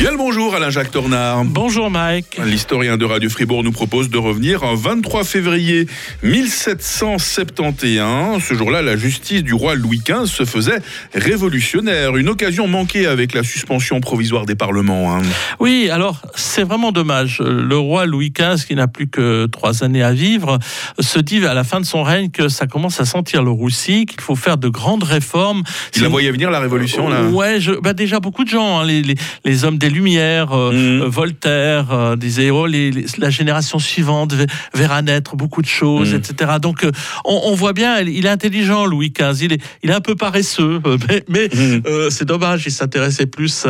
Bien le bonjour Alain-Jacques Tornard. Bonjour Mike. L'historien de Radio Fribourg nous propose de revenir un 23 février 1771. Ce jour-là, la justice du roi Louis XV se faisait révolutionnaire. Une occasion manquée avec la suspension provisoire des parlements. hein. Oui, alors c'est vraiment dommage. Le roi Louis XV, qui n'a plus que trois années à vivre, se dit à la fin de son règne que ça commence à sentir le roussi, qu'il faut faire de grandes réformes. Il la voyait venir la révolution là Ouais, je, bah déjà beaucoup de gens, hein, les, les, les hommes des Lumières, euh, Mhm. euh, Voltaire, euh, disaient oh, les, les- la génération suivante ve- verra naître beaucoup de choses, Mhm. etc. Donc on, on voit bien, il est intelligent Louis XV, il est, il est un peu paresseux, mais, mais, Mhm. euh, c'est dommage, il s'intéressait plus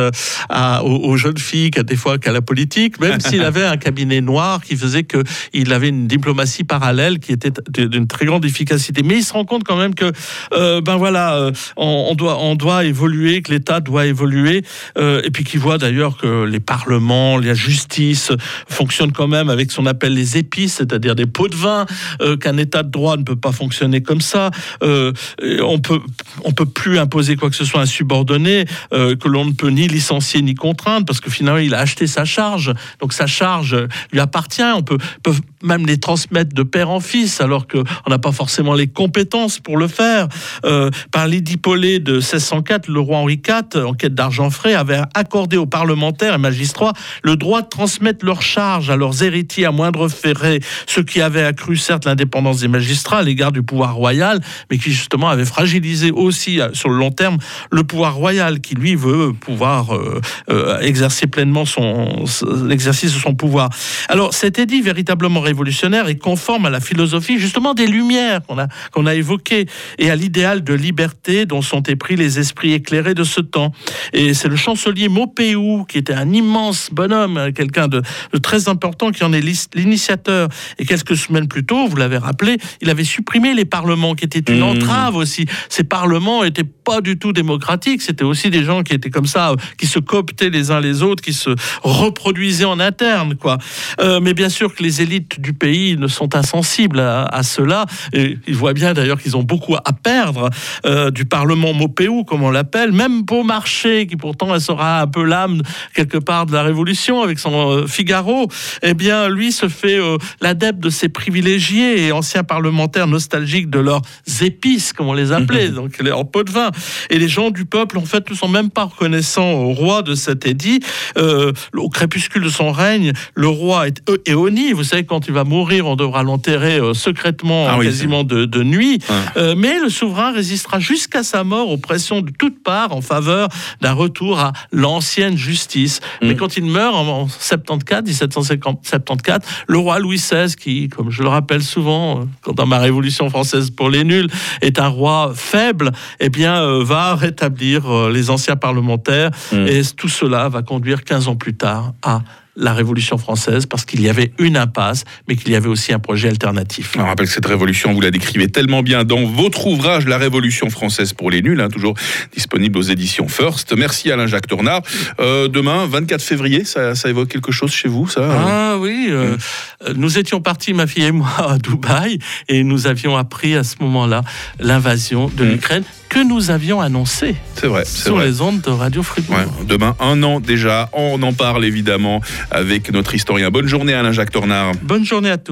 à- aux, aux jeunes filles qu'à des fois qu'à la politique, même s'il avait un cabinet noir qui faisait que il avait une diplomatie parallèle qui était d'une très grande efficacité. Mais il se rend compte quand même que euh, ben voilà, on, on doit on doit évoluer, que l'État doit évoluer, euh, et puis qu'il voit d'ailleurs que les parlements, la justice fonctionnent quand même avec ce qu'on appelle les épices, c'est-à-dire des pots de vin, euh, qu'un État de droit ne peut pas fonctionner comme ça. Euh, on peut on peut plus imposer quoi que ce soit à un subordonné, euh, que l'on ne peut ni licencier ni contraindre, parce que finalement il a acheté sa charge, donc sa charge lui appartient. On peut, peut même les transmettre de père en fils, alors qu'on n'a pas forcément les compétences pour le faire. Euh, par l'édit Paulet de 1604, le roi Henri IV, en quête d'argent frais, avait accordé aux parlementaires et magistrats le droit de transmettre leurs charges à leurs héritiers à moindre frais, ce qui avait accru certes l'indépendance des magistrats à l'égard du pouvoir royal, mais qui justement avait fragilisé aussi euh, sur le long terme le pouvoir royal, qui lui veut pouvoir euh, exercer pleinement son l'exercice de son pouvoir. Alors cet édit véritablement révolutionnaire est conforme à la philosophie justement des Lumières qu'on a qu'on a évoqué et à l'idéal de liberté dont sont épris les esprits éclairés de ce temps. Et c'est le chancelier Maupeou qui était un immense bonhomme, quelqu'un de, de très important qui en est l'initiateur. Et quelques semaines plus tôt, vous l'avez rappelé, il avait supprimé les parlements qui étaient une Mmh. entrave aussi. Ces parlements étaient pas du tout démocratiques. C'était aussi des gens qui étaient comme ça, qui se cooptaient les uns les autres, qui se reproduisaient en interne, quoi. Euh, mais bien sûr que les élites du pays ne sont insensibles à, à cela. Et ils voient bien d'ailleurs qu'ils ont beaucoup à perdre euh, du Parlement Maupeou, comme on l'appelle. Même Beaumarchais, qui pourtant sera un peu l'âme quelque part de la Révolution avec son euh, Figaro, eh bien, lui se fait euh, l'adepte de ces privilégiés et anciens parlementaires nostalgiques de leurs épices, comme on les appelait, donc les- en pot de vin. Et les gens du peuple, en fait, ne sont même pas reconnaissants au roi de cet édit. Au crépuscule de son règne, le roi est é- éoni. Vous savez, quand il va mourir, on devra l'enterrer euh, secrètement, Ah oui, quasiment de, de nuit. Ouais. Euh, mais le souverain résistera jusqu'à sa mort aux pressions de toutes parts en faveur d'un retour à l'ancienne justice. Mais Mm. quand il meurt en, en 74, 1774, le roi Louis XVI, qui, comme je le rappelle souvent, euh, quand dans ma Révolution française pour les nuls, est un roi faible, eh bien, euh, va rétablir les anciens parlementaires. Mm. Et tout cela va conduire 15 ans plus tard à la Révolution française, parce qu'il y avait une impasse, mais qu'il y avait aussi un projet alternatif. On rappelle que cette révolution, vous la décrivez tellement bien dans votre ouvrage La Révolution française pour les nuls, hein, toujours disponible aux éditions First. Merci Alain-Jacques Tornard. Euh, demain, 24 février, ça, ça évoque quelque chose chez vous, ça Ah oui, euh, euh, nous étions partis, ma fille et moi, à Dubaï, et nous avions appris à ce moment-là l'invasion de Mm. l'Ukraine que nous avions annoncée C'est vrai, sur vrai. les ondes de Radio Fribourg. Ouais, demain, un an déjà, on en parle évidemment avec notre historien. Bonne journée Alain-Jacques Tornard. Bonne journée à tous.